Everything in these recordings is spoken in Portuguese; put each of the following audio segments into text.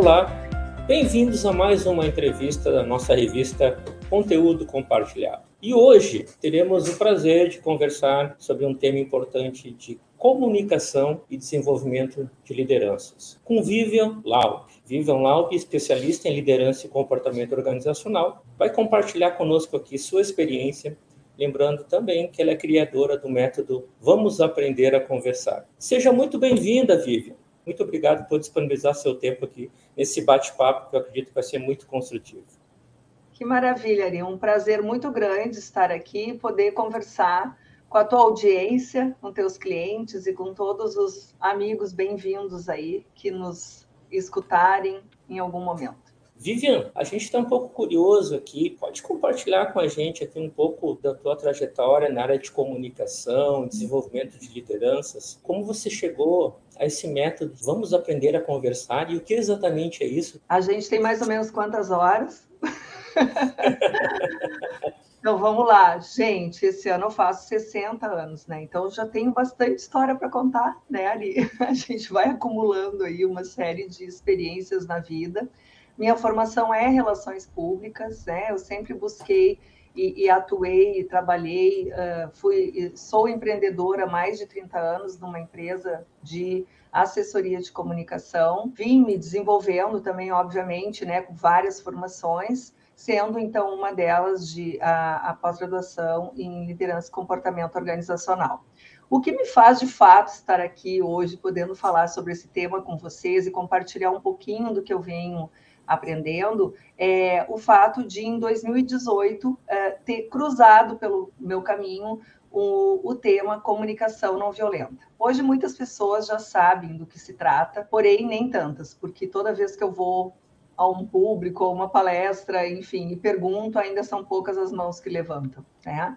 Olá, bem-vindos a mais uma entrevista da nossa revista Conteúdo Compartilhado. E hoje teremos o prazer de conversar sobre um tema importante de comunicação e desenvolvimento de lideranças, com Vivian Laub. Vivian Laub, especialista em liderança e comportamento organizacional, vai compartilhar conosco aqui sua experiência Lembrando também que ela é criadora do método Vamos Aprender a Conversar. Seja muito bem-vinda, Vivian. Muito obrigado por disponibilizar seu tempo aqui nesse bate-papo, que eu acredito que vai ser muito construtivo. Que maravilha, Ari. Um prazer muito grande estar aqui e poder conversar com a tua audiência, com teus clientes e com todos os amigos bem-vindos aí que nos escutarem em algum momento. Vivian, a gente está um pouco curioso aqui. Pode compartilhar com a gente aqui um pouco da tua trajetória na área de comunicação, desenvolvimento de lideranças. Como você chegou a esse método? Vamos aprender a conversar e o que exatamente é isso? A gente tem mais ou menos quantas horas? então vamos lá, gente. Esse ano eu faço 60 anos, né? Então já tenho bastante história para contar, né, Ali? A gente vai acumulando aí uma série de experiências na vida. Minha formação é relações públicas, né? Eu sempre busquei e, e atuei, e trabalhei, uh, fui, sou empreendedora há mais de 30 anos numa empresa de assessoria de comunicação. Vim me desenvolvendo também, obviamente, né, com várias formações, sendo então uma delas de a, a pós-graduação em liderança e comportamento organizacional. O que me faz de fato estar aqui hoje, podendo falar sobre esse tema com vocês e compartilhar um pouquinho do que eu venho aprendendo, é o fato de, em 2018, é, ter cruzado pelo meu caminho o, o, tema comunicação não violenta. Hoje, muitas pessoas já sabem do que se trata, porém, nem tantas, porque toda vez que eu vou a um público, a uma palestra, enfim, e pergunto, ainda são poucas as mãos que levantam. Né?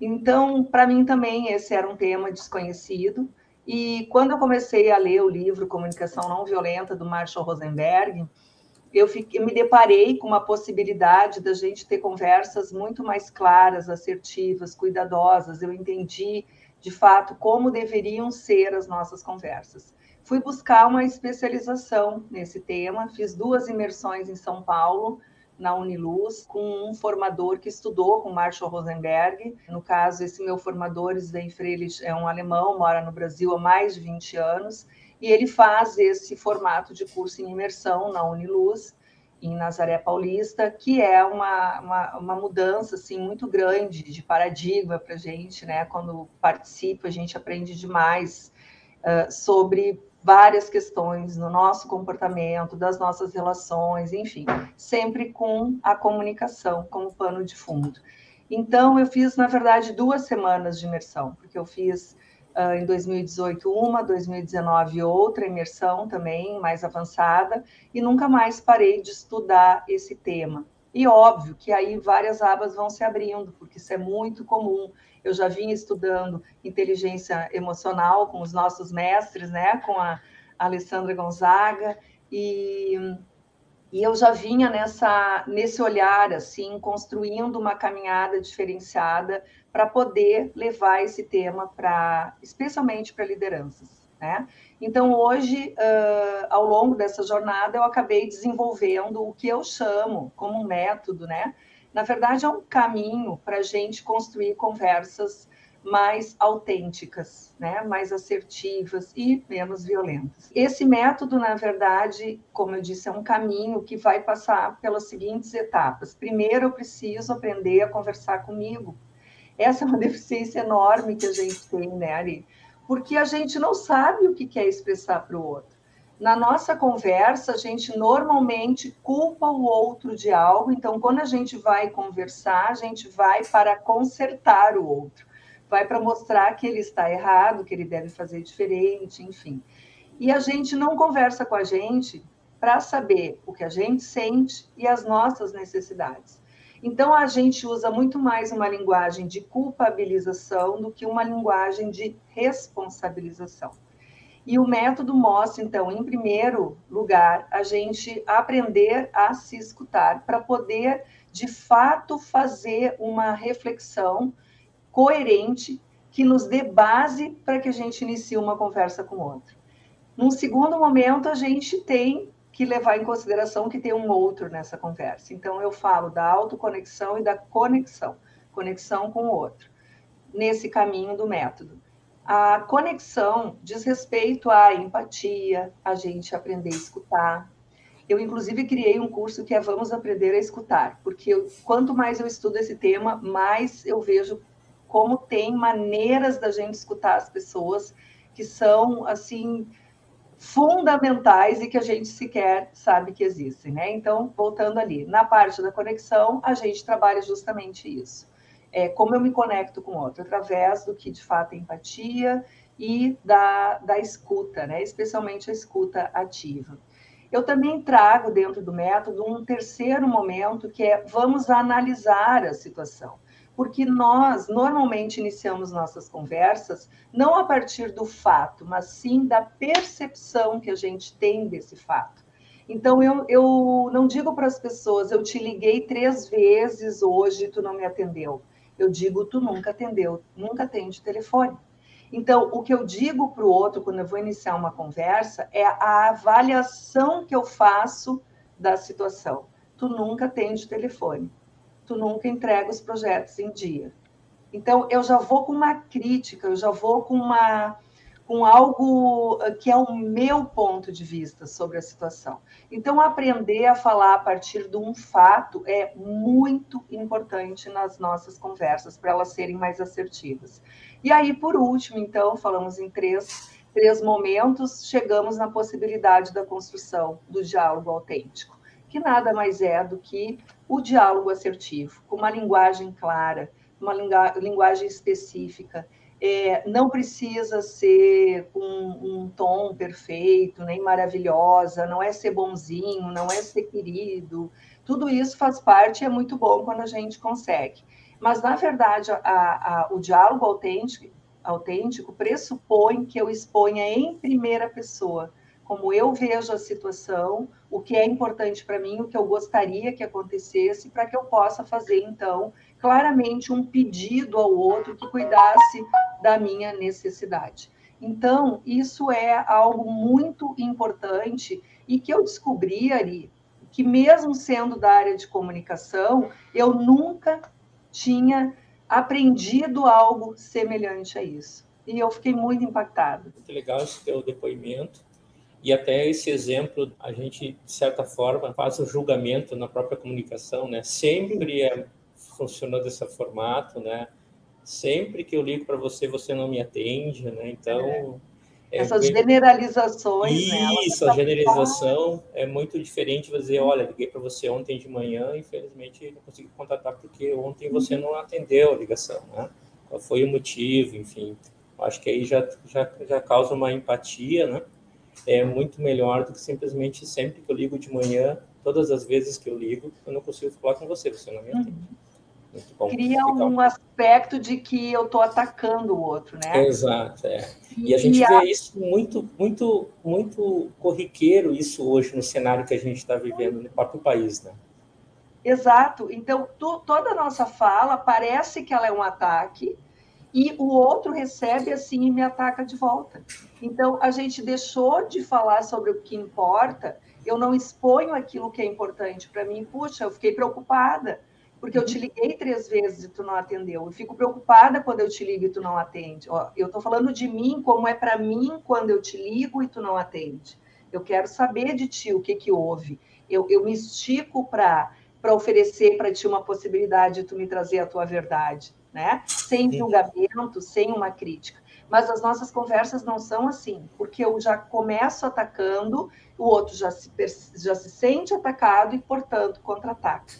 Então, para mim também, esse era um tema desconhecido. E quando eu comecei a ler o livro Comunicação Não Violenta, do Marshall Rosenberg, eu, fiquei, eu me deparei com uma possibilidade da gente ter conversas muito mais claras, assertivas, cuidadosas. Eu entendi, de fato, como deveriam ser as nossas conversas. Fui buscar uma especialização nesse tema, fiz duas imersões em São Paulo, na Uniluz, com um formador que estudou com Marshall Rosenberg. No caso, esse meu formador, Sven Freilich, é um alemão, mora no Brasil há mais de 20 anos, e ele faz esse formato de curso em imersão na Uniluz, em Nazaré Paulista, que é uma, uma, uma mudança assim, muito grande de paradigma para a gente, né? Quando participa, a gente aprende demais uh, sobre várias questões no nosso comportamento, das nossas relações, enfim, sempre com a comunicação como pano de fundo. Então, eu fiz, na verdade, duas semanas de imersão, porque eu fiz uh, em 2018 uma, 2019 outra imersão também mais avançada e nunca mais parei de estudar esse tema. E óbvio que aí várias abas vão se abrindo, porque isso é muito comum. Eu já vinha estudando inteligência emocional com os nossos mestres, né, com a Alessandra Gonzaga, e e eu já vinha nessa, nesse olhar, assim, construindo uma caminhada diferenciada para poder levar esse tema para, especialmente para lideranças. Né? Então, hoje, uh, ao longo dessa jornada, eu acabei desenvolvendo o que eu chamo como um método, né? Na verdade, é um caminho para a gente construir conversas mais autênticas, né? mais assertivas e menos violentas. Esse método, na verdade, como eu disse, é um caminho que vai passar pelas seguintes etapas. Primeiro, eu preciso aprender a conversar comigo. Essa é uma deficiência enorme que a gente tem, né, Ari? Porque a gente não sabe o que quer expressar para o outro. Na nossa conversa, a gente normalmente culpa o outro de algo, então, quando a gente vai conversar, a gente vai para consertar o outro vai para mostrar que ele está errado, que ele deve fazer diferente, enfim. E a gente não conversa com a gente para saber o que a gente sente e as nossas necessidades. Então, a gente usa muito mais uma linguagem de culpabilização do que uma linguagem de responsabilização. E o método mostra, então, em primeiro lugar, a gente aprender a se escutar para poder, de fato, fazer uma reflexão coerente que nos dê base para que a gente inicie uma conversa com o outro. Num segundo momento, a gente tem que levar em consideração que tem um outro nessa conversa. Então, eu falo da autoconexão e da conexão, conexão com o outro, nesse caminho do método. A conexão diz respeito à empatia, a gente aprender a escutar. Eu, inclusive, criei um curso que é Vamos Aprender a Escutar, porque eu, quanto mais eu estudo esse tema, mais eu vejo como tem maneiras da gente escutar as pessoas que são, assim, fundamentais e que a gente sequer sabe que existem, né? Então, voltando ali, na parte da conexão, a gente trabalha justamente isso. É, como eu me conecto com o outro, através do que de fato é empatia e da, da escuta, né? especialmente a escuta ativa. Eu também trago dentro do método um terceiro momento que é vamos analisar a situação porque nós normalmente iniciamos nossas conversas não a partir do fato, mas sim da percepção que a gente tem desse fato. Então, eu, eu não digo para as pessoas, eu te liguei três vezes hoje, tu não me atendeu. Eu digo, tu nunca atendeu, nunca atende telefone. Então, o que eu digo para o outro quando eu vou iniciar uma conversa é a avaliação que eu faço da situação. Tu nunca atende telefone tu nunca entrega os projetos em dia. Então, eu já vou com uma crítica, eu já vou com uma com algo eh, que é o meu ponto de vista sobre a situação. Então, aprender a falar a partir de um fato é muito importante nas nossas conversas, para elas serem mais assertivas. E aí, por último, então, falamos em três, três momentos, chegamos na possibilidade da construção do diálogo autêntico, que nada mais é do que o diálogo assertivo, com uma linguagem clara, uma linguagem específica. É, não precisa ser um, um tom perfeito, nem maravilhosa, não é ser bonzinho, não é ser querido. Tudo isso faz parte e é muito bom quando a gente consegue. Mas, na verdade, a, a, o diálogo autêntico, autêntico pressupõe que eu exponha em primeira pessoa como eu vejo a situação, o que é importante para mim, o que eu gostaria que acontecesse, para que eu possa fazer, então, claramente um pedido ao outro que cuidasse da minha necessidade. Então, isso é algo muito importante e que eu descobri ali, que mesmo sendo da área de comunicação, eu nunca tinha aprendido algo semelhante a isso. E eu fiquei muito impactada. Muito legal esse teu depoimento. E até esse exemplo, a gente, de certa forma, faz o julgamento na própria comunicação, né? Sempre é, funcionou desse formato, né? Sempre que eu ligo para você, você não me atende, né? Então... É. Essas bem... generalizações, né? Isso, né? a generalização é muito diferente de dizer, olha, liguei para você ontem de manhã, infelizmente não consegui contatar porque ontem você não atendeu a ligação, né? Qual foi o motivo, enfim. Acho que aí já, já, já causa uma empatia, né? É muito melhor do que simplesmente sempre que eu ligo de manhã, todas as vezes que eu ligo, eu não consigo falar com você, você não me atende. Uhum. Cria um aspecto de que eu estou atacando o outro, né? Exato, é. E, e a gente vê isso muito, muito, muito corriqueiro isso hoje no cenário que a gente está vivendo no próprio país, né? Exato. Então, tu, toda a nossa fala parece que ela é um ataque, e o outro recebe assim e me ataca de volta. Então, a gente deixou de falar sobre o que importa, eu não exponho aquilo que é importante para mim. Puxa, eu fiquei preocupada, porque eu te liguei três vezes e tu não atendeu. Eu fico preocupada quando eu te ligo e tu não atende. Ó, eu estou falando de mim, como é para mim quando eu te ligo e tu não atende. Eu quero saber de ti o que, que houve. Eu, eu me estico para oferecer para ti uma possibilidade de tu me trazer a tua verdade né? Sem julgamento, sem uma crítica. Mas as nossas conversas não são assim, porque eu já começo atacando, o outro já se, já se sente atacado e, portanto, contra-ataca.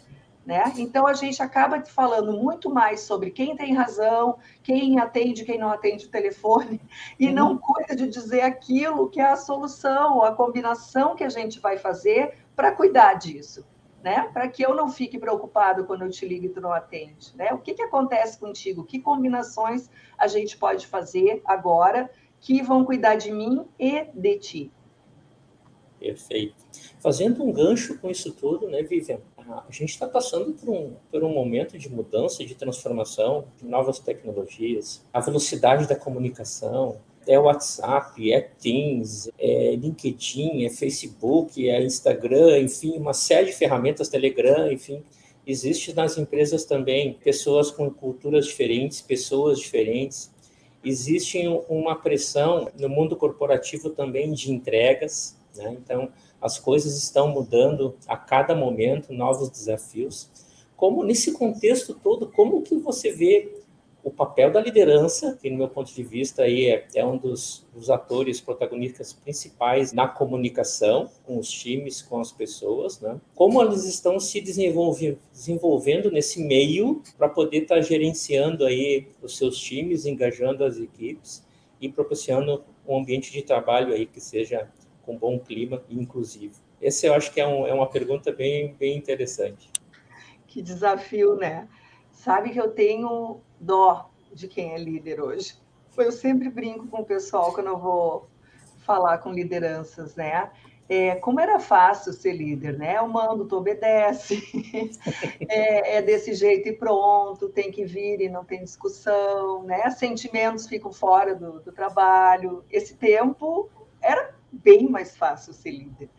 Né? Então a gente acaba falando muito mais sobre quem tem razão, quem atende, quem não atende o telefone, e uhum. não cuida de dizer aquilo que é a solução, a combinação que a gente vai fazer para cuidar disso né? Para que eu não fique preocupado quando eu te ligo e tu não atende, né? O que, que acontece contigo? Que combinações a gente pode fazer agora que vão cuidar de mim e de ti? Perfeito. Fazendo um gancho com isso tudo, né, Vivian? A gente está passando por um, por um momento de mudança, de transformação, de novas tecnologias, a velocidade da comunicação, é WhatsApp, é Teams, é LinkedIn, é Facebook, é Instagram, enfim, uma série de ferramentas, Telegram, enfim. Existe nas empresas também pessoas com culturas diferentes, pessoas diferentes. Existe uma pressão no mundo corporativo também de entregas, né? Então, as coisas estão mudando a cada momento, novos desafios. Como nesse contexto todo, como que você vê o papel da liderança, que no meu ponto de vista aí é, é um dos, dos, atores protagonistas principais na comunicação com os times, com as pessoas, né? Como eles estão se desenvolve, desenvolvendo nesse meio para poder estar tá gerenciando aí os seus times, engajando as equipes e proporcionando um ambiente de trabalho aí que seja com bom clima e inclusivo. Esse eu acho que é, um, é uma pergunta bem, bem interessante. Que desafio, né? Sabe que eu tenho dó de quem é líder hoje. Eu sempre brinco com o pessoal quando eu vou falar com lideranças, né? É, como era fácil ser líder, né? Eu mando, tu obedece, é, é, desse jeito e pronto, tem que vir e não tem discussão, né? Sentimentos ficam fora do, do trabalho. Esse tempo era bem mais fácil ser líder.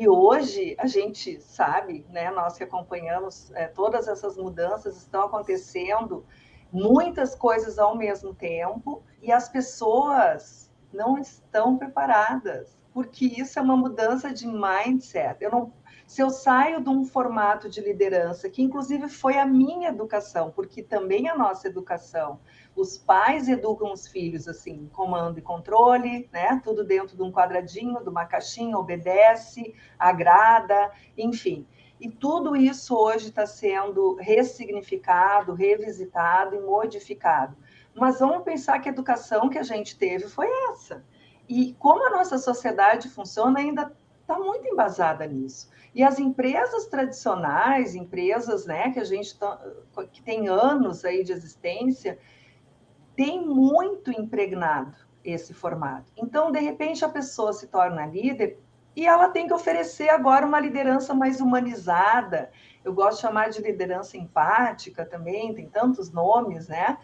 E hoje a gente sabe, né? Nós que acompanhamos é, todas essas mudanças estão acontecendo muitas coisas ao mesmo tempo e as pessoas não estão preparadas, porque isso é uma mudança de mindset. Eu não, se eu saio de um formato de liderança, que inclusive foi a minha educação, porque também a nossa educação, os pais educam os filhos assim, comando e controle, né? Tudo dentro de um quadradinho, de uma caixinha, obedece, agrada, enfim. E tudo isso hoje está sendo ressignificado, revisitado e modificado. Mas vamos pensar que a educação que a gente teve foi essa. E como a nossa sociedade funciona, ainda está muito embasada nisso. E as empresas tradicionais, empresas né, que a gente tá, que tem anos aí de existência, tem muito impregnado esse formato. Então, de repente, a pessoa se torna líder e ela tem que oferecer agora uma liderança mais humanizada. Eu gosto de chamar de liderança empática também, tem tantos nomes, né?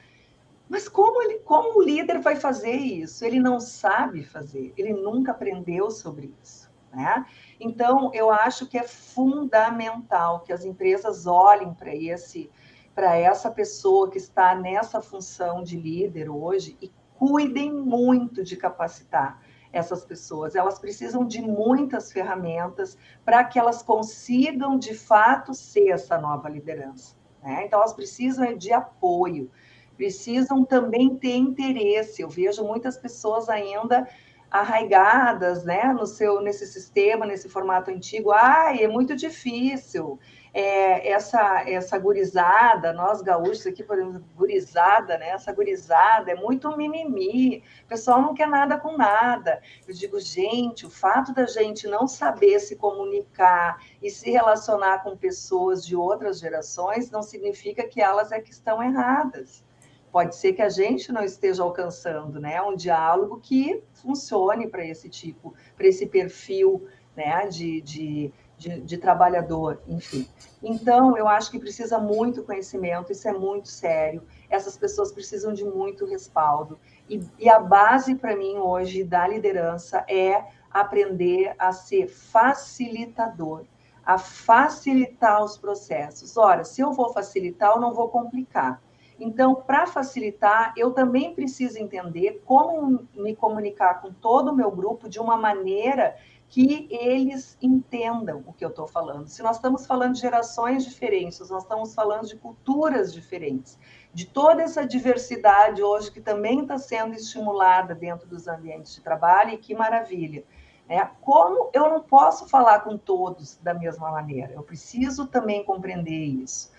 Mas como, ele, como o líder vai fazer isso? Ele não sabe fazer, ele nunca aprendeu sobre isso. Né? Então, eu acho que é fundamental que as empresas olhem para esse para essa pessoa que está nessa função de líder hoje e cuidem muito de capacitar essas pessoas. Elas precisam de muitas ferramentas para que elas consigam, de fato, ser essa nova liderança. Né? Então, elas precisam de apoio, precisam também ter interesse. Eu vejo muitas pessoas ainda arraigadas né, no seu, nesse sistema, nesse formato antigo. Ai, é muito difícil é, essa, essa gurizada, nós gaúchos aqui, por exemplo, gurizada, né? Essa gurizada é muito mimimi, o pessoal não quer nada com nada. Eu digo, gente, o fato da gente não saber se comunicar e se relacionar com pessoas de outras gerações não significa que elas é que estão erradas. Pode ser que a gente não esteja alcançando né, um diálogo que funcione para esse tipo, para esse perfil né, de, de de, de, trabalhador, enfim. Então, eu acho que precisa muito conhecimento, isso é muito sério. Essas pessoas precisam de muito respaldo. E, e a base para mim hoje da liderança é aprender a ser facilitador, a facilitar os processos. Ora, se eu vou facilitar, eu não vou complicar. Então, para facilitar, eu também preciso entender como me comunicar com todo o meu grupo de uma maneira que eles entendam o que eu estou falando. Se nós estamos falando de gerações diferentes, nós estamos falando de culturas diferentes, de toda essa diversidade hoje que também está sendo estimulada dentro dos ambientes de trabalho, e que maravilha. Né? Como eu não posso falar com todos da mesma maneira? Eu preciso também compreender isso.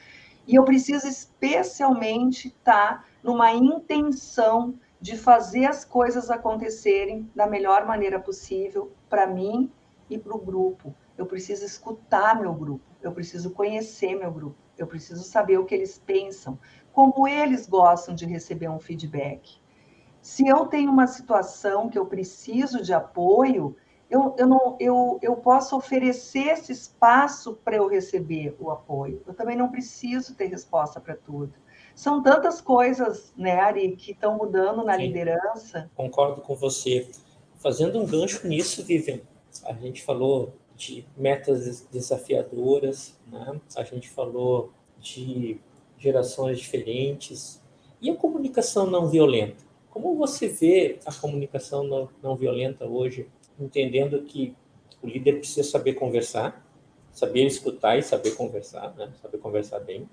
E eu preciso especialmente estar tá numa intenção de fazer as coisas acontecerem da melhor maneira possível para mim e para o grupo. Eu preciso escutar meu grupo, eu preciso conhecer meu grupo, eu preciso saber o que eles pensam, como eles gostam de receber um feedback. Se eu tenho uma situação que eu preciso de apoio, eu, eu, não, eu, eu posso oferecer esse espaço para eu receber o apoio. Eu também não preciso ter resposta para tudo. São tantas coisas, né, Ari, que estão mudando na Sim. liderança. Concordo com você. Fazendo um gancho nisso, Vivian, a gente falou de metas desafiadoras, né? a gente falou de gerações diferentes e a comunicação não violenta. Como você vê a comunicação não, não violenta hoje, entendendo que o líder precisa saber conversar, saber escutar e saber conversar, né? saber conversar bem.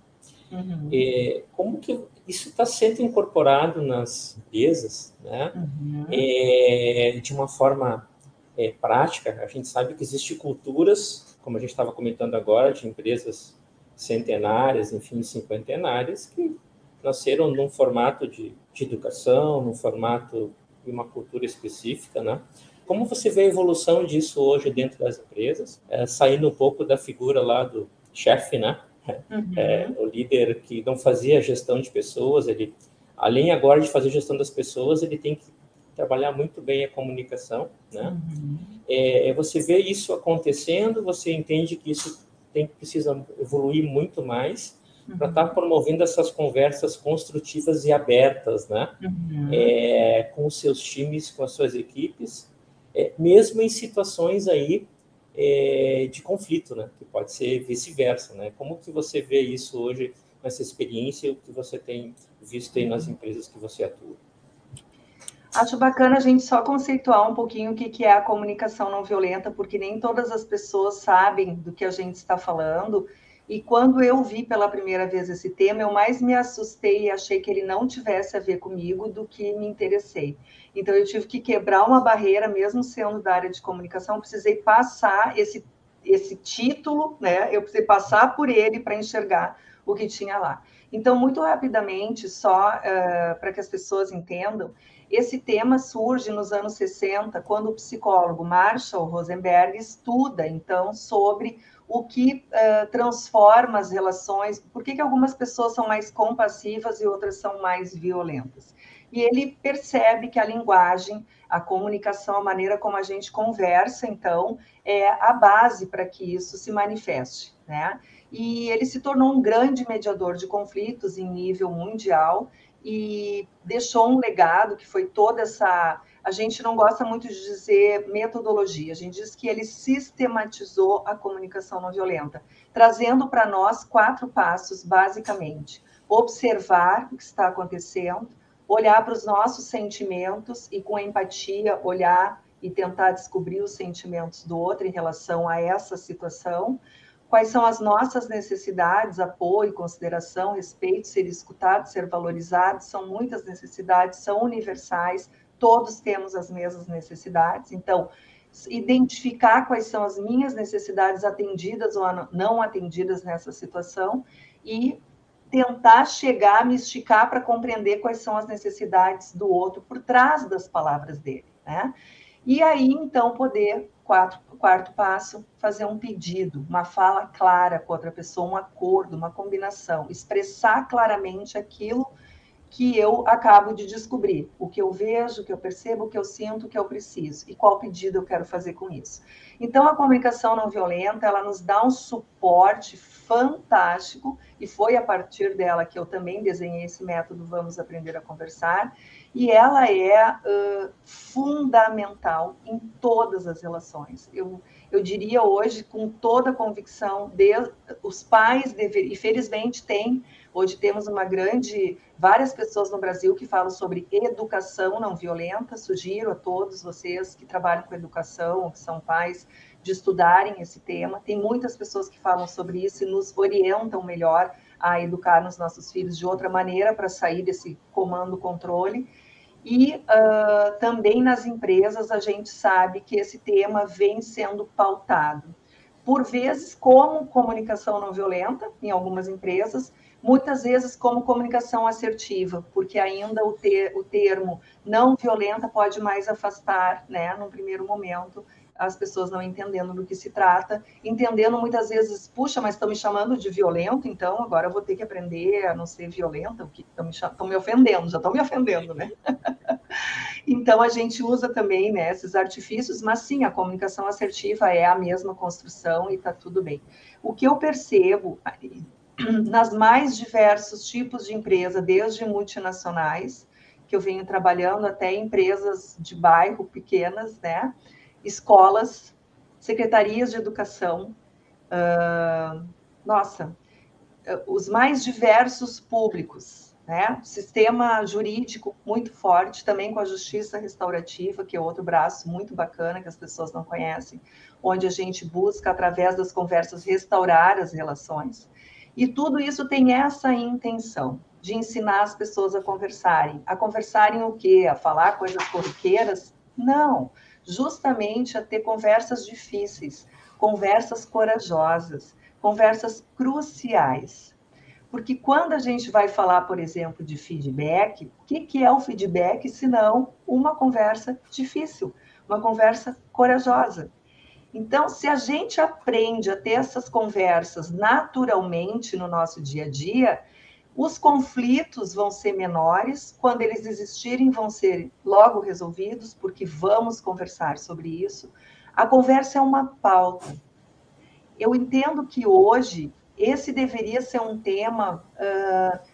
Uhum. É, como que isso está sendo incorporado nas empresas, né? Uhum. É, de uma forma é, prática? A gente sabe que existem culturas, como a gente estava comentando agora, de empresas centenárias, enfim, cinquentenárias, que nasceram num formato de, de educação, num formato de uma cultura específica, né? Como você vê a evolução disso hoje dentro das empresas, é, saindo um pouco da figura lá do chefe, né? Uhum. É, o líder que não fazia gestão de pessoas, ele, além agora de fazer gestão das pessoas, ele tem que trabalhar muito bem a comunicação, né? Uhum. É, é você vê isso acontecendo, você entende que isso tem precisa evoluir muito mais uhum. para estar tá promovendo essas conversas construtivas e abertas, né? Uhum. É, com os seus times, com as suas equipes, é, mesmo em situações aí é, de conflito, né? Que pode ser vice-versa, né? Como que você vê isso hoje nessa experiência que você tem visto aí nas empresas que você atua? Acho bacana a gente só conceituar um pouquinho o que é a comunicação não violenta, porque nem todas as pessoas sabem do que a gente está falando. E quando eu vi pela primeira vez esse tema, eu mais me assustei e achei que ele não tivesse a ver comigo do que me interessei. Então, eu tive que quebrar uma barreira, mesmo sendo da área de comunicação, precisei passar esse, esse título, né? Eu precisei passar por ele para enxergar o que tinha lá. Então, muito rapidamente, só uh, para que as pessoas entendam, esse tema surge nos anos 60, quando o psicólogo Marshall Rosenberg estuda, então, sobre o que uh, transforma as relações, por que, que algumas pessoas são mais compassivas e outras são mais violentas. E ele percebe que a linguagem, a comunicação, a maneira como a gente conversa, então, é a base para que isso se manifeste, né? E ele se tornou um grande mediador de conflitos em nível mundial e deixou um legado que foi toda essa. A gente não gosta muito de dizer metodologia, a gente diz que ele sistematizou a comunicação não violenta, trazendo para nós quatro passos, basicamente: observar o que está acontecendo, olhar para os nossos sentimentos e, com empatia, olhar e tentar descobrir os sentimentos do outro em relação a essa situação. Quais são as nossas necessidades, apoio, consideração, respeito, ser escutado, ser valorizado, são muitas necessidades, são universais, todos temos as mesmas necessidades. Então, identificar quais são as minhas necessidades atendidas ou não atendidas nessa situação e tentar chegar, me esticar para compreender quais são as necessidades do outro por trás das palavras dele, né? E aí, então, poder Quarto, quarto passo, fazer um pedido, uma fala clara com outra pessoa, um acordo, uma combinação, expressar claramente aquilo que eu acabo de descobrir, o que eu vejo, o que eu percebo, o que eu sinto, o que eu preciso e qual pedido eu quero fazer com isso. Então, a comunicação não violenta, ela nos dá um suporte fantástico e foi a partir dela que eu também desenhei esse método Vamos Aprender a Conversar, e ela é uh, fundamental em todas as relações. Eu, eu diria hoje, com toda convicção, de, os pais e felizmente tem, hoje temos uma grande, várias pessoas no Brasil que falam sobre educação não violenta, sugiro a todos vocês que trabalham com educação, que são pais, de estudarem esse tema. Tem muitas pessoas que falam sobre isso e nos orientam melhor a educar nos nossos filhos de outra maneira para sair desse comando-controle. E uh, também nas empresas a gente sabe que esse tema vem sendo pautado. Por vezes, como comunicação não violenta, em algumas empresas, muitas vezes como comunicação assertiva, porque ainda o, ter, o termo não violenta pode mais afastar, né, num primeiro momento, as pessoas não entendendo do que se trata, entendendo muitas vezes, puxa, mas estão me chamando de violento, então agora eu vou ter que aprender a não ser violenta, que estão me, me ofendendo, já estão me ofendendo, né? então a gente usa também né, esses artifícios, mas sim, a comunicação assertiva é a mesma construção e está tudo bem. O que eu percebo, nas mais diversos tipos de empresa, desde multinacionais, que eu venho trabalhando, até empresas de bairro pequenas, né? Escolas, secretarias de educação, uh, nossa, os mais diversos públicos, né? Sistema jurídico muito forte, também com a justiça restaurativa, que é outro braço muito bacana que as pessoas não conhecem, onde a gente busca, através das conversas, restaurar as relações. E tudo isso tem essa intenção de ensinar as pessoas a conversarem. A conversarem o quê? A falar coisas corriqueiras? Não. Justamente a ter conversas difíceis, conversas corajosas, conversas cruciais. Porque quando a gente vai falar, por exemplo, de feedback, o que, que é o feedback se não uma conversa difícil, uma conversa corajosa? Então, se a gente aprende a ter essas conversas naturalmente no nosso dia a dia, os conflitos vão ser menores, quando eles existirem, vão ser logo resolvidos, porque vamos conversar sobre isso. A conversa é uma pauta. Eu entendo que hoje esse deveria ser um tema. Uh,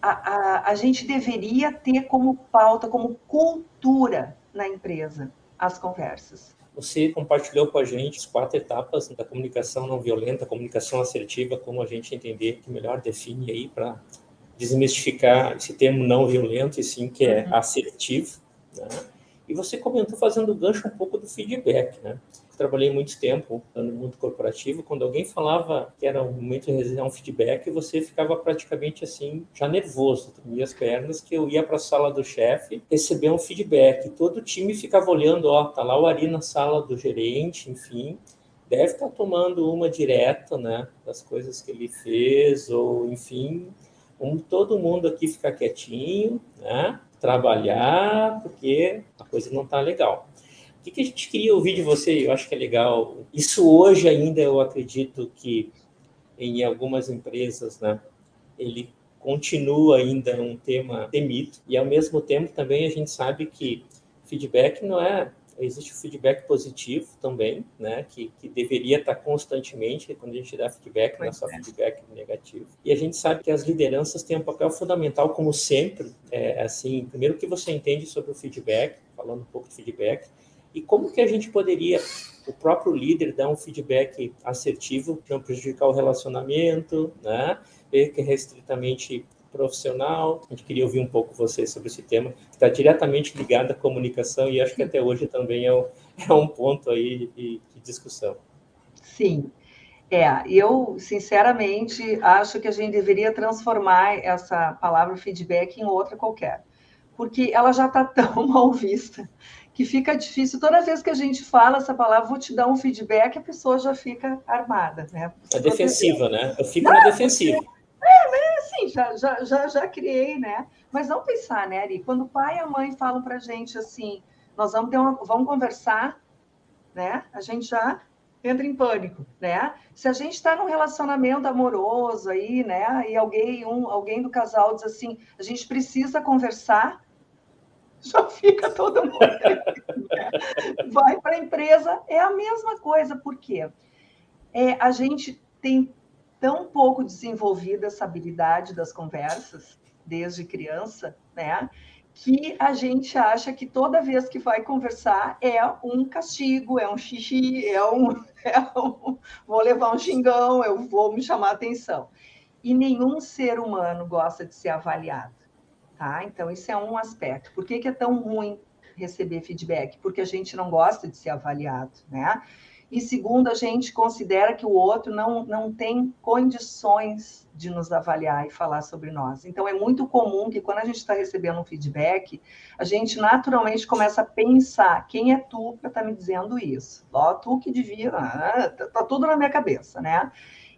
a, a, a gente deveria ter como pauta, como cultura na empresa, as conversas. Você compartilhou com a gente as quatro etapas da comunicação não violenta, comunicação assertiva, como a gente entender que melhor define aí para desmistificar esse termo não violento e sim que é uhum. assertivo. Né? E você comentou fazendo gancho um pouco do feedback, né? Trabalhei muito tempo no mundo corporativo, quando alguém falava que era um momento de realizar um feedback, você ficava praticamente assim, já nervoso, tremia as pernas, que eu ia para a sala do chefe receber um feedback. Todo o time ficava olhando, ó, tá lá o Ari na sala do gerente, enfim, deve estar tá tomando uma direta, né, das coisas que ele fez, ou enfim, um, todo mundo aqui ficar quietinho, né, trabalhar, porque a coisa não está legal. O que, que a gente queria ouvir de você? Eu acho que é legal. Isso hoje ainda eu acredito que em algumas empresas, né, ele continua ainda um tema temido e ao mesmo tempo também a gente sabe que feedback não é existe o feedback positivo também, né, que, que deveria estar constantemente quando a gente dá feedback, não é só feedback negativo. E a gente sabe que as lideranças têm um papel fundamental, como sempre, é, assim, primeiro que você entende sobre o feedback, falando um pouco de feedback, e como que a gente poderia, o próprio líder, dar um feedback assertivo não prejudicar o relacionamento, né? Ver que é restritamente profissional. A gente queria ouvir um pouco você sobre esse tema, que está diretamente ligado à comunicação e acho que até hoje também é um, é um ponto aí de, de discussão. Sim. É, eu sinceramente acho que a gente deveria transformar essa palavra feedback em outra qualquer, porque ela já está tão mal vista que fica difícil. Toda vez que a gente fala essa palavra, vou te dar um feedback, a pessoa já fica armada, né? É defensiva, né? Eu fico não, na defensiva. É, né? Assim, já, já, já, já criei, né? Mas não pensar, né, Ari? Quando o pai e a mãe falam pra gente assim, nós vamos ter uma, vamos conversar, né? A gente já entra em pânico, né? Se a gente está num relacionamento amoroso aí, né? E alguém, um, alguém do casal diz assim, a gente precisa conversar, já fica todo mundo. Vai para a empresa, é a mesma coisa, por quê? É, a gente tem tão pouco desenvolvida essa habilidade das conversas, desde criança, né? Que a gente acha que toda vez que vai conversar é um castigo, é um xixi, é um, é um vou levar um xingão, eu vou me chamar atenção. E nenhum ser humano gosta de ser avaliado. Tá? Então, isso é um aspecto. Por que, que é tão ruim receber feedback? Porque a gente não gosta de ser avaliado, né? E segundo, a gente considera que o outro não, não tem condições de nos avaliar e falar sobre nós. Então, é muito comum que quando a gente está recebendo um feedback, a gente naturalmente começa a pensar: quem é tu para estar tá me dizendo isso? Ó, tu que devia. Ah, tá, tá tudo na minha cabeça, né?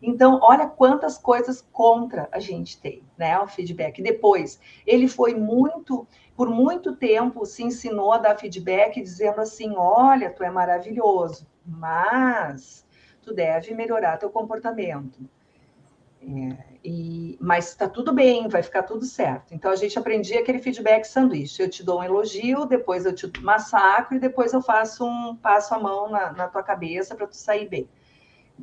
Então, olha quantas coisas contra a gente tem, né? O feedback. Depois, ele foi muito, por muito tempo, se ensinou a dar feedback dizendo assim: olha, tu é maravilhoso, mas tu deve melhorar teu comportamento. É, e, mas está tudo bem, vai ficar tudo certo. Então a gente aprendia aquele feedback sanduíche. Eu te dou um elogio, depois eu te massacro e depois eu faço um passo a mão na, na tua cabeça para tu sair bem.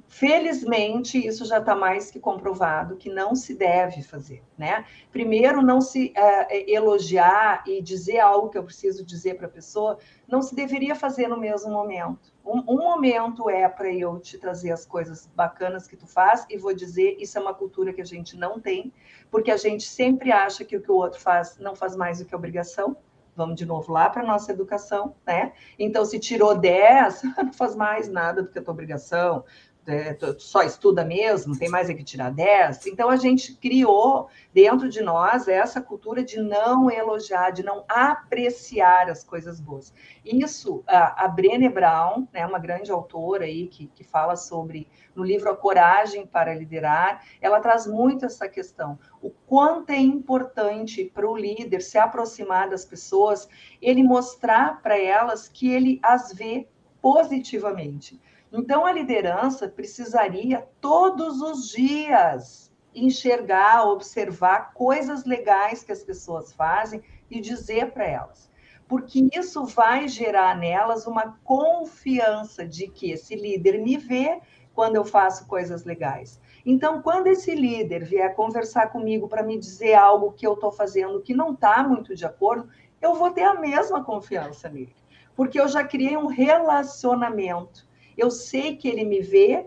Felizmente, isso já está mais que comprovado que não se deve fazer, né? Primeiro, não se uh, elogiar e dizer algo que eu preciso dizer para a pessoa, não se deveria fazer no mesmo momento. Um, um momento é para eu te trazer as coisas bacanas que tu faz e vou dizer, isso é uma cultura que a gente não tem, porque a gente sempre acha que o que o outro faz não faz mais do que obrigação, Vamos de novo lá para a nossa educação, né? Então, se tirou 10, não faz mais nada do que a tua obrigação é, só estuda mesmo, tem mais é que tirar 10. Então, a gente criou dentro de nós essa cultura de não elogiar, de não apreciar as coisas boas. Isso, a, a Brené Brown, né, uma grande autora aí que, que fala sobre, no livro A Coragem para Liderar, ela traz muito essa questão. O quanto é importante para o líder se aproximar das pessoas, ele mostrar para elas que ele as vê positivamente então, a liderança precisaria todos os dias enxergar, observar coisas legais que as pessoas fazem e dizer para elas. Porque isso vai gerar nelas uma confiança de que esse líder me vê quando eu faço coisas legais. Então, quando esse líder vier conversar comigo para me dizer algo que eu estou fazendo que não está muito de acordo, eu vou ter a mesma confiança nele. Porque eu já criei um relacionamento eu sei que ele me vê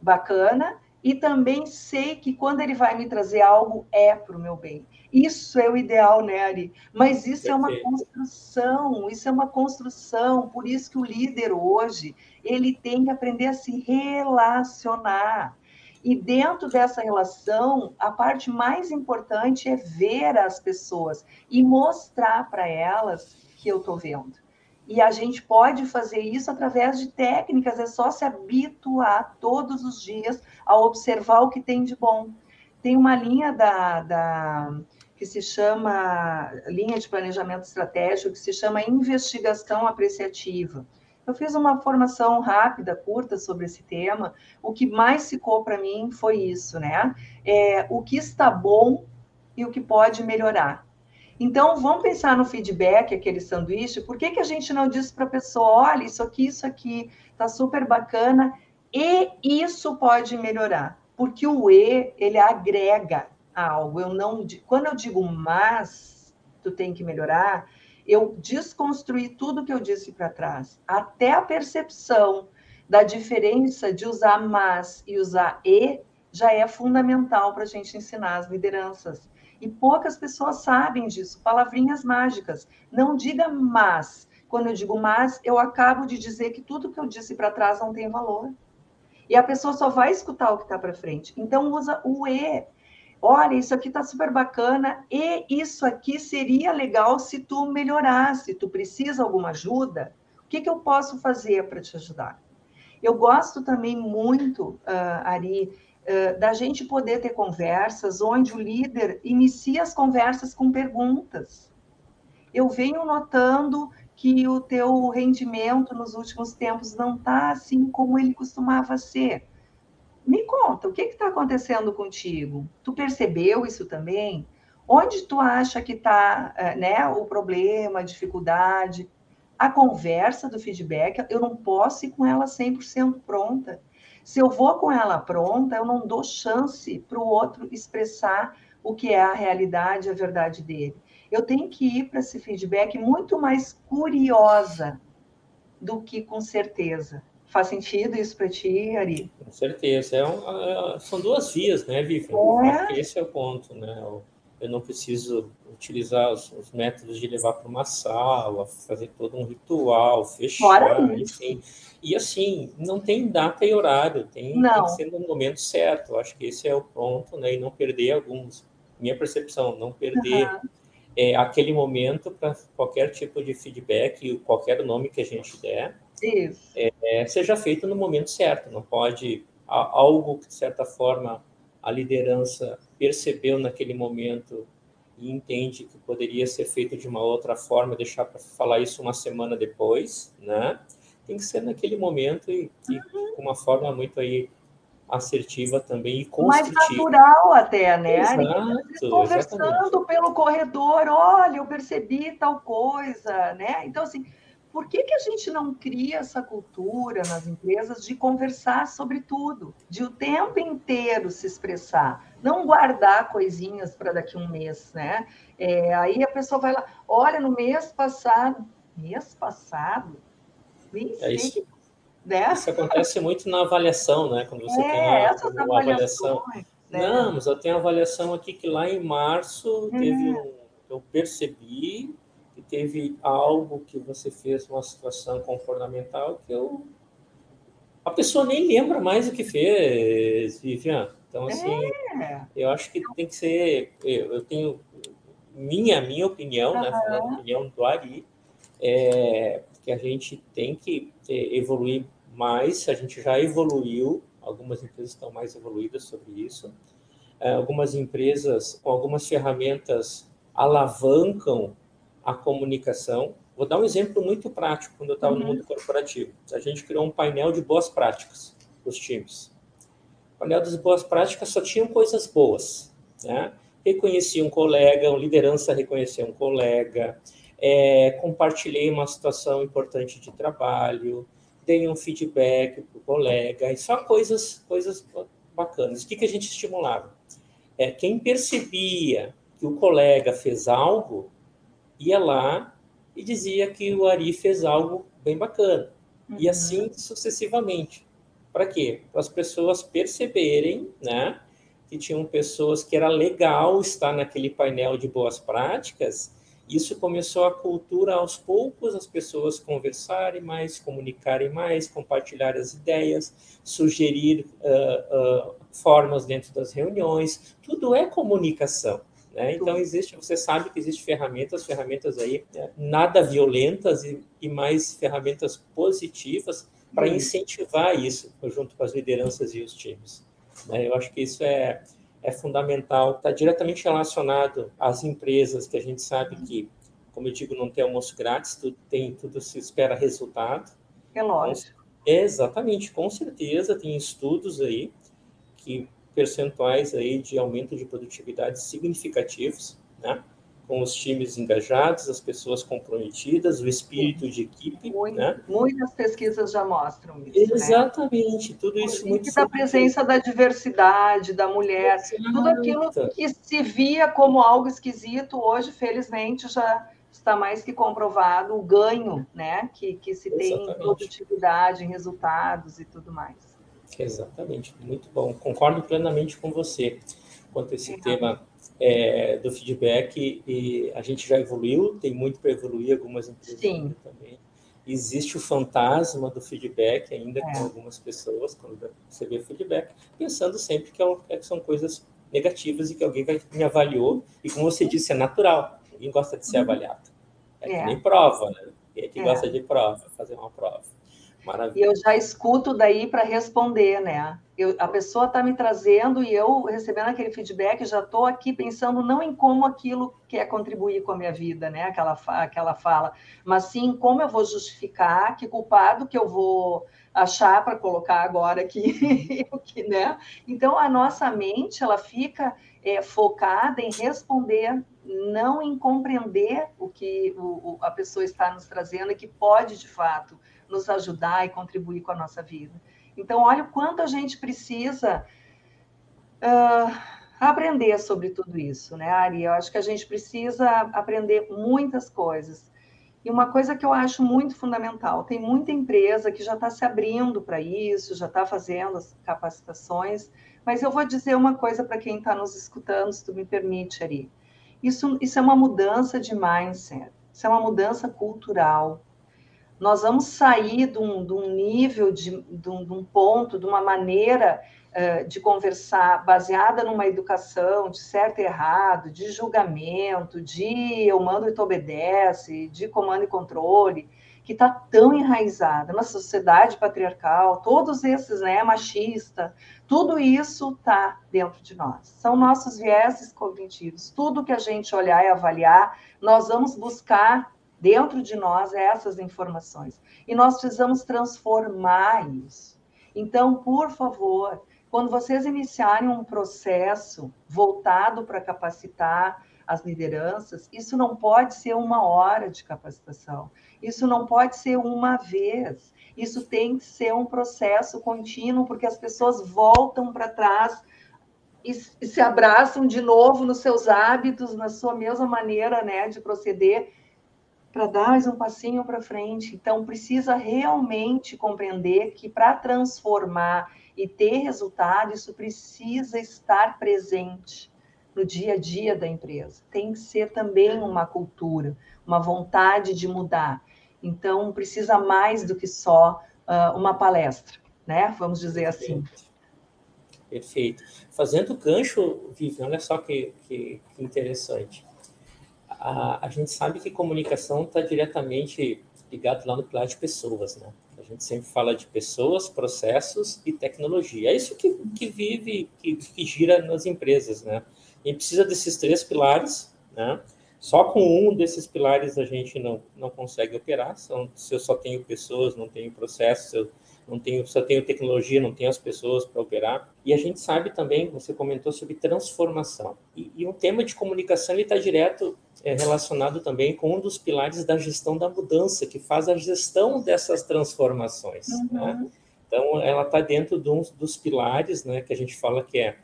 bacana e também sei que quando ele vai me trazer algo é para o meu bem. Isso é o ideal, né, Ari? Mas isso Perfeito. é uma construção, isso é uma construção. Por isso que o líder hoje ele tem que aprender a se relacionar. E dentro dessa relação, a parte mais importante é ver as pessoas e mostrar para elas que eu estou vendo. E a gente pode fazer isso através de técnicas, é só se habituar todos os dias a observar o que tem de bom. Tem uma linha da, da que se chama linha de planejamento estratégico, que se chama investigação apreciativa. Eu fiz uma formação rápida, curta sobre esse tema. O que mais ficou para mim foi isso, né? É, o que está bom e o que pode melhorar. Então, vamos pensar no feedback, aquele sanduíche. Por que, que a gente não diz para a pessoa, olha, isso aqui, isso aqui, está super bacana, e isso pode melhorar? Porque o E, ele agrega algo. Eu não, quando eu digo mas, tu tem que melhorar, eu desconstruí tudo que eu disse para trás. Até a percepção da diferença de usar mas e usar e já é fundamental para a gente ensinar as lideranças. E poucas pessoas sabem disso. Palavrinhas mágicas. Não diga mas. Quando eu digo mas, eu acabo de dizer que tudo que eu disse para trás não tem valor. E a pessoa só vai escutar o que está para frente. Então, usa o e. Olha, isso aqui está super bacana. E isso aqui seria legal se tu melhorasse. Tu precisa alguma ajuda? O que, que eu posso fazer para te ajudar? Eu gosto também muito, uh, Ari, da gente poder ter conversas onde o líder inicia as conversas com perguntas. Eu venho notando que o teu rendimento nos últimos tempos não está assim como ele costumava ser. Me conta, o que está acontecendo contigo? Tu percebeu isso também? Onde tu acha que está né, o problema, a dificuldade? A conversa do feedback, eu não posso ir com ela 100% pronta. Se eu vou com ela pronta, eu não dou chance para o outro expressar o que é a realidade, a verdade dele. Eu tenho que ir para esse feedback muito mais curiosa do que com certeza. Faz sentido isso para ti, Ari? Com certeza. É um, são duas vias, né, Vivian? É. Esse é o ponto, né? Eu não preciso utilizar os, os métodos de levar para uma sala, fazer todo um ritual, fechar, enfim. E assim, não tem data e horário, tem, tem, que ser no momento certo. Acho que esse é o ponto, né? E não perder alguns. Minha percepção, não perder uhum. é, aquele momento para qualquer tipo de feedback, qualquer nome que a gente der, é, é, seja feito no momento certo. Não pode algo que, de certa forma, a liderança percebeu naquele momento e entende que poderia ser feito de uma outra forma, deixar para falar isso uma semana depois, né? Tem que ser naquele momento e, e uhum. com uma forma muito aí assertiva também e construtiva. Mais natural até, né? Exato, Conversando exatamente. pelo corredor, olha, eu percebi tal coisa, né? Então, assim, Por que, que a gente não cria essa cultura nas empresas de conversar sobre tudo, de o tempo inteiro se expressar, não guardar coisinhas para daqui a um mês, né? É, aí a pessoa vai lá, olha, no mês passado, mês passado, nem é Isso, né? isso acontece muito na avaliação, né? Quando você é, tem uma, uma avaliação. Né? Não, mas eu tenho avaliação aqui que lá em março teve é. um, eu percebi teve algo que você fez uma situação comportamental que eu a pessoa nem lembra mais o que fez, Vivian. Então assim, é. eu acho que tem que ser, eu tenho minha minha opinião, uhum. né, a opinião do Ari, é que a gente tem que evoluir mais. A gente já evoluiu, algumas empresas estão mais evoluídas sobre isso. É, algumas empresas com algumas ferramentas alavancam a comunicação. Vou dar um exemplo muito prático quando eu estava uhum. no mundo corporativo. A gente criou um painel de boas práticas para os times. O painel das boas práticas só tinham coisas boas, né? Reconheci um colega, uma liderança reconhecer um colega, é, compartilhei uma situação importante de trabalho, dei um feedback para o colega, e só coisas, coisas bacanas. O que, que a gente estimulava? É, quem percebia que o colega fez algo, ia lá e dizia que o Ari fez algo bem bacana. Uhum. E assim sucessivamente. Para quê? Para as pessoas perceberem, né? Que tinham pessoas que era legal estar naquele painel de boas práticas. Isso começou a cultura aos poucos, as pessoas conversarem mais, comunicarem mais, compartilhar as ideias, sugerir uh, uh, formas dentro das reuniões. Tudo é comunicação. Né? Então existe, você sabe que existem ferramentas, ferramentas aí né, nada violentas e, e, mais ferramentas positivas para incentivar isso junto com as lideranças e os times. Né? Eu acho que isso é, é fundamental, está diretamente relacionado às empresas que a gente sabe que, como eu digo, não tem almoço grátis, tudo tem, tudo se espera resultado. É lógico. Então, exatamente, com certeza tem estudos aí que percentuais aí de aumento de produtividade significativos, né? Com os times engajados, as pessoas comprometidas, o espírito de equipe. Muito, né? Muitas pesquisas já mostram isso. Né? Exatamente, né? tudo isso muito. da presença da diversidade, da mulher, tudo aquilo que se via como algo esquisito, hoje, felizmente, já está mais que comprovado o ganho né? que, que se tem em produtividade, em resultados e tudo mais. Exatamente, muito bom. Concordo plenamente com você quanto a esse uhum. tema é, do feedback e a gente já evoluiu, tem muito para evoluir, algumas empresas Sim. também. Existe o fantasma do feedback ainda é. com algumas pessoas, quando você vê feedback, pensando sempre que, é, é que são coisas negativas e que alguém vai, me avaliou, e como você disse, é natural, ninguém gosta de ser uhum. avaliado. É, é. que nem prova, né? Quem é que gosta de prova, fazer uma prova. Maravilha. E eu já escuto daí para responder, né? Eu, a pessoa está me trazendo e eu recebendo aquele feedback, já estou aqui pensando não em como aquilo quer contribuir com a minha vida, né? Aquela, aquela fala, mas sim como eu vou justificar, que culpado que eu vou achar para colocar agora aqui, né? Então a nossa mente ela fica é, focada em responder, não em compreender o que o, a pessoa está nos trazendo e que pode de fato nos ajudar e contribuir com a nossa vida. Então, olha o quanto a gente precisa uh, aprender sobre tudo isso, né, Ari? Eu acho que a gente precisa aprender muitas coisas. E uma coisa que eu acho muito fundamental: tem muita empresa que já está se abrindo para isso, já está fazendo as capacitações, mas eu vou dizer uma coisa para quem está nos escutando, se tu me permite, Ari. Isso, isso é uma mudança de mindset, isso é uma mudança cultural nós vamos sair de um, de um nível, de, de, um, de, um, ponto, de uma maneira uh, de conversar baseada numa educação de certo e errado, de julgamento, de eu mando e tu obedece, de comando e controle, que está tão enraizada na sociedade patriarcal, todos esses, né, machista, tudo isso está dentro de nós. São nossos vieses cognitivos. Tudo que a gente olhar e avaliar, nós vamos buscar dentro de nós essas informações. E nós precisamos transformar isso. Então, por favor, quando vocês iniciarem um processo voltado para capacitar as lideranças, isso não pode ser uma hora de capacitação, isso não pode ser uma vez, isso tem que ser um processo contínuo, porque as pessoas voltam para trás e, e, se abraçam de novo nos seus hábitos, na sua mesma maneira né, de proceder, para dar mais um passinho para frente. Então, precisa realmente compreender que para transformar e ter resultado, isso precisa estar presente no dia a dia da empresa. Tem que ser também uma cultura, uma vontade de mudar. Então, precisa mais do que só uh, uma palestra, né? Vamos dizer assim. Perfeito. Fazendo gancho, Vivian, olha só que, que, que interessante. A, a, gente sabe que comunicação está diretamente ligado lá no pilar de pessoas, né? A gente sempre fala de pessoas, processos e tecnologia. É isso que, que vive, que, que gira nas empresas, né? E precisa desses três pilares, né? Só com um desses pilares a gente não, não consegue operar. Se eu só tenho pessoas, não tenho processos, eu não tenho, só tenho tecnologia, não tenho as pessoas para operar. E a gente sabe também, você comentou sobre transformação. E, e um tema de comunicação está direto é, relacionado também com um dos pilares da gestão da mudança, que faz a gestão dessas transformações. Uhum. Né? Então, ela está dentro de um dos pilares né, que a gente fala que é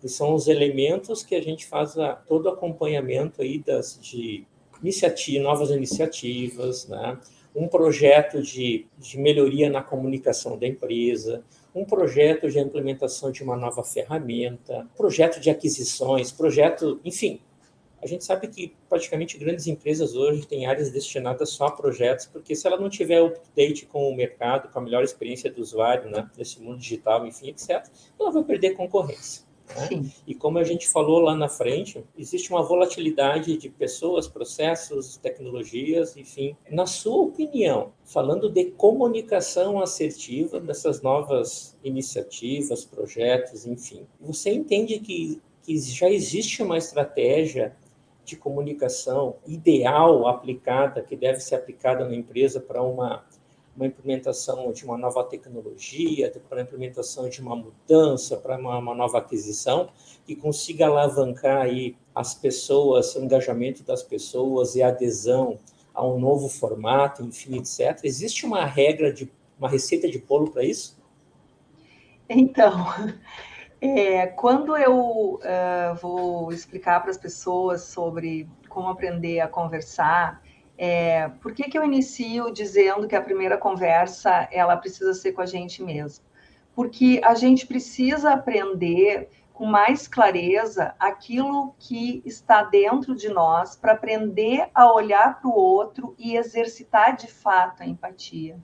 que são os elementos que a gente faz a, todo o acompanhamento aí das, de iniciativa, novas iniciativas, né? Um projeto de, de melhoria na comunicação da empresa, um projeto de implementação de uma nova ferramenta, projeto de aquisições, projeto, enfim. A gente sabe que praticamente grandes empresas hoje têm áreas destinadas só a projetos, porque se ela não tiver update com o mercado, com a melhor experiência do usuário, né, nesse mundo digital, enfim, etc., ela vai perder concorrência. Né? E como a gente falou lá na frente, existe uma volatilidade de pessoas, processos, tecnologias, enfim. Na sua opinião, falando de comunicação assertiva dessas novas iniciativas, projetos, enfim, você entende que, que já existe uma estratégia de comunicação ideal aplicada, que deve ser aplicada na empresa para uma uma implementação de uma nova tecnologia, para a implementação de uma mudança, para uma, uma, nova aquisição, que consiga alavancar aí as pessoas, o engajamento das pessoas e a adesão a um novo formato, enfim, etc. Existe uma regra de uma receita de bolo para isso? Então, é, quando eu uh, vou explicar para as pessoas sobre como aprender a conversar é, por que, que eu inicio dizendo que a primeira conversa ela precisa ser com a gente mesmo? Porque a gente precisa aprender com mais clareza aquilo que está dentro de nós para aprender a olhar para o outro e exercitar de fato a empatia.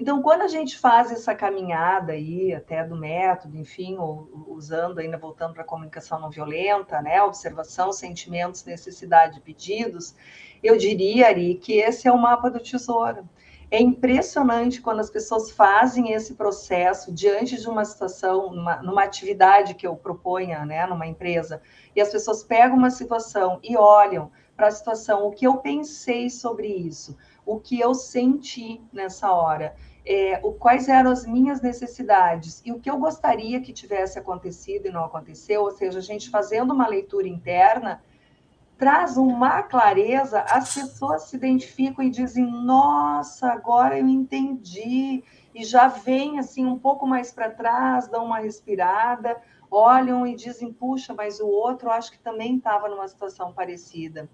Então, quando a gente faz essa caminhada aí, até do método, enfim, ou, usando ainda voltando para a comunicação não violenta, né, observação, sentimentos, necessidade, pedidos, eu diria, Ari, que esse é o mapa do tesouro. É impressionante quando as pessoas fazem esse processo diante de uma situação, numa, numa, atividade que eu proponha, né, numa empresa, e as pessoas pegam uma situação e olham para a situação, o que eu pensei sobre isso, o que eu senti nessa hora é, o, quais eram as minhas necessidades e o que eu gostaria que tivesse acontecido e não aconteceu, ou seja, a gente fazendo uma leitura interna, traz uma clareza, as pessoas se identificam e dizem: Nossa, agora eu entendi, e já vem assim um pouco mais para trás, dão uma respirada, olham e dizem: Puxa, mas o outro acho que também estava numa situação parecida.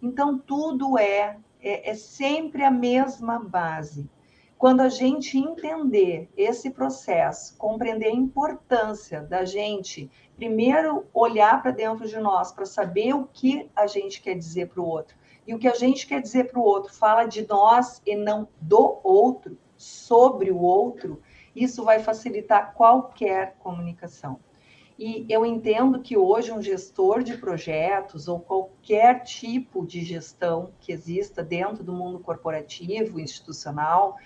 Então, tudo é, é, é sempre a mesma base quando a gente entender esse processo, compreender a importância da gente, primeiro olhar para dentro de nós, para saber o que a gente quer dizer para o outro. E o que a gente quer dizer para o outro fala de nós e não do outro, sobre o outro, isso vai facilitar qualquer comunicação. E eu entendo que hoje um gestor de projetos ou qualquer tipo de gestão que exista dentro do mundo corporativo, institucional,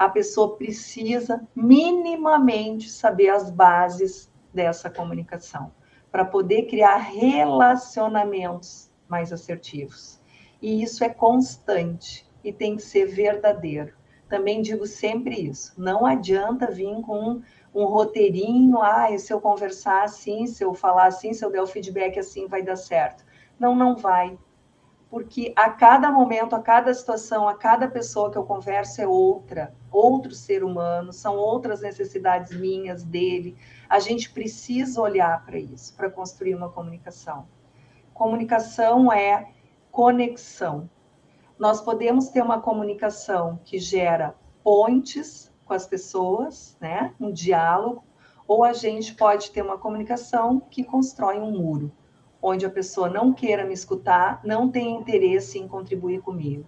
a pessoa precisa minimamente saber as bases dessa comunicação para poder criar relacionamentos mais assertivos. E isso é constante e tem que ser verdadeiro. Também digo sempre isso. Não adianta vir com um, um roteirinho, ah, se eu conversar assim, se eu falar assim, se eu der o feedback assim, vai dar certo. Não, não vai. Porque a cada momento, a cada situação, a cada pessoa que eu converso é outra, outro ser humano, são outras necessidades minhas, dele. A gente precisa olhar para isso, para construir uma comunicação. Comunicação é conexão. Nós podemos ter uma comunicação que gera pontes com as pessoas, né? Um diálogo, ou a gente pode ter uma comunicação que constrói um muro, onde a pessoa não queira me escutar, não tem interesse em contribuir comigo.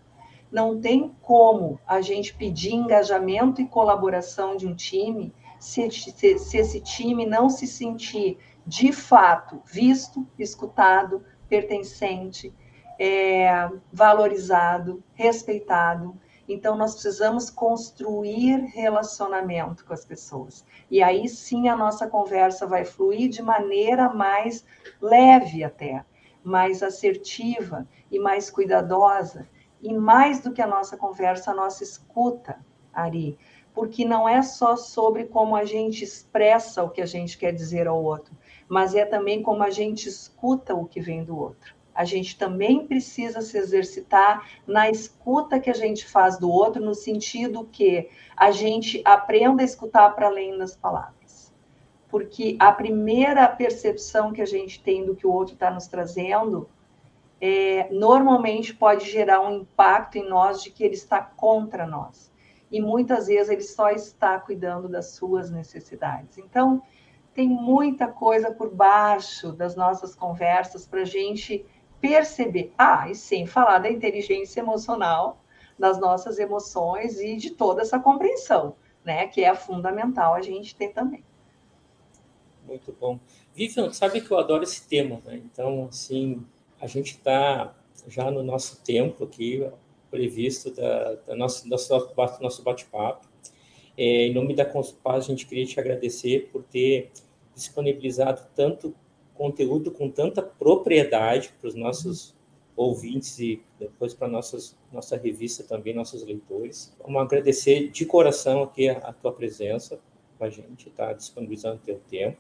Não tem como a gente pedir engajamento e colaboração de um time se, se, se esse time não se sentir de fato visto, escutado, pertencente, é, valorizado, respeitado. Então, nós precisamos construir relacionamento com as pessoas. E aí sim a nossa conversa vai fluir de maneira mais leve, até, mais assertiva e mais cuidadosa. E mais do que a nossa conversa, a nossa escuta, Ari. Porque não é só sobre como a gente expressa o que a gente quer dizer ao outro, mas é também como a gente escuta o que vem do outro a gente também precisa se exercitar na escuta que a gente faz do outro, no sentido que a gente aprenda a escutar para além das palavras. Porque a primeira percepção que a gente tem do que o outro está nos trazendo, é, normalmente pode gerar um impacto em nós de que ele está contra nós. E muitas vezes ele só está cuidando das suas necessidades. Então, tem muita coisa por baixo das nossas conversas para a gente perceber. Ah, e sem falar da inteligência emocional, das nossas emoções e de toda essa compreensão, né? Que é fundamental a gente ter também. Muito bom. Vivian, sabe que eu adoro esse tema, né? Então, assim, a gente está já no nosso tempo aqui previsto da, da nosso, nosso, nosso bate-papo. É, em nome da Consulpaz, a gente queria te agradecer por ter disponibilizado tanto conteúdo com tanta propriedade para os nossos ouvintes e depois para nossas nossa revista também, nossos leitores. Vamos agradecer de coração aqui a, a tua presença com a gente, tá disponibilizando teu tempo.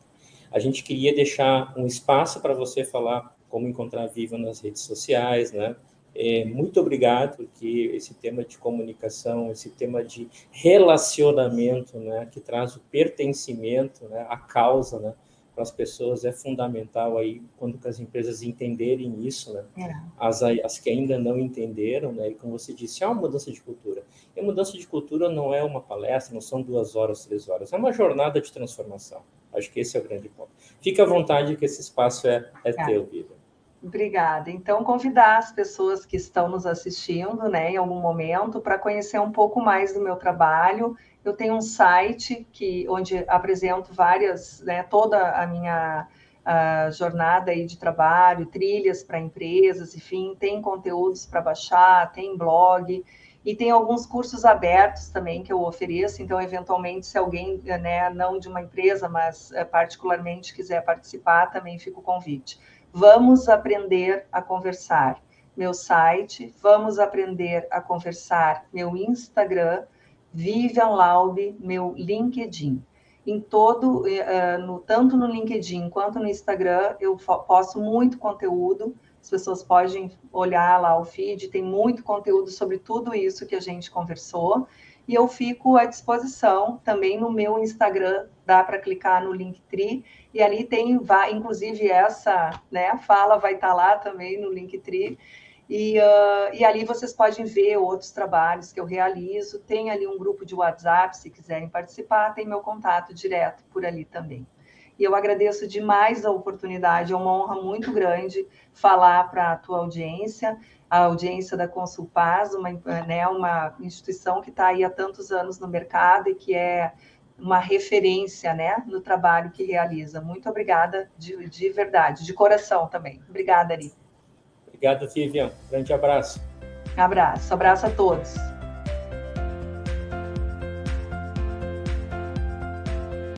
A gente queria deixar um espaço para você falar como encontrar Viva nas redes sociais, né? É, muito obrigado, porque esse tema de comunicação, esse tema de relacionamento, né, que traz o pertencimento, né, a causa, né, para as pessoas é fundamental aí quando as empresas entenderem isso, né? É. As, as que ainda não entenderam, né? E como você disse, há uma mudança de cultura. E a mudança de cultura não é uma palestra, não são duas horas, três horas, é uma jornada de transformação. Acho que esse é o grande ponto. Fique à vontade que esse espaço é, é, é. teu, Viva. Obrigada. Então, convidar as pessoas que estão nos assistindo, né, em algum momento, para conhecer um pouco mais do meu trabalho eu tenho um site que onde apresento várias, né, toda a minha a jornada aí de trabalho, trilhas para empresas, enfim, tem conteúdos para baixar, tem blog e tem alguns cursos abertos também que eu ofereço. Então, eventualmente, se alguém, né, não de uma empresa, mas é, particularmente quiser participar, também fica o convite. Vamos aprender a conversar. Meu site, vamos aprender a conversar. Meu Instagram, Vivian Laube, meu LinkedIn. Em todo, uh, no, tanto no LinkedIn quanto no Instagram, eu posto muito conteúdo. As pessoas podem olhar lá o feed, tem muito conteúdo sobre tudo isso que a gente conversou. E eu fico à disposição também no meu Instagram, dá para clicar no Linktree, e ali tem, inclusive, essa né, fala vai estar tá lá também no Linktree. E, uh, e ali vocês podem ver outros trabalhos que eu realizo. Tem ali um grupo de WhatsApp, se quiserem participar, tem meu contato direto por ali também. E eu agradeço demais a oportunidade, é uma honra muito grande falar para a tua audiência, a audiência da Consulpaz, uma, né, uma instituição que está aí há tantos anos no mercado e que é uma referência né, no trabalho que realiza. Muito obrigada, de, de verdade, de coração também. Obrigada, Ari. Obrigado, Vivian. Grande abraço. Abraço. Abraço a todos.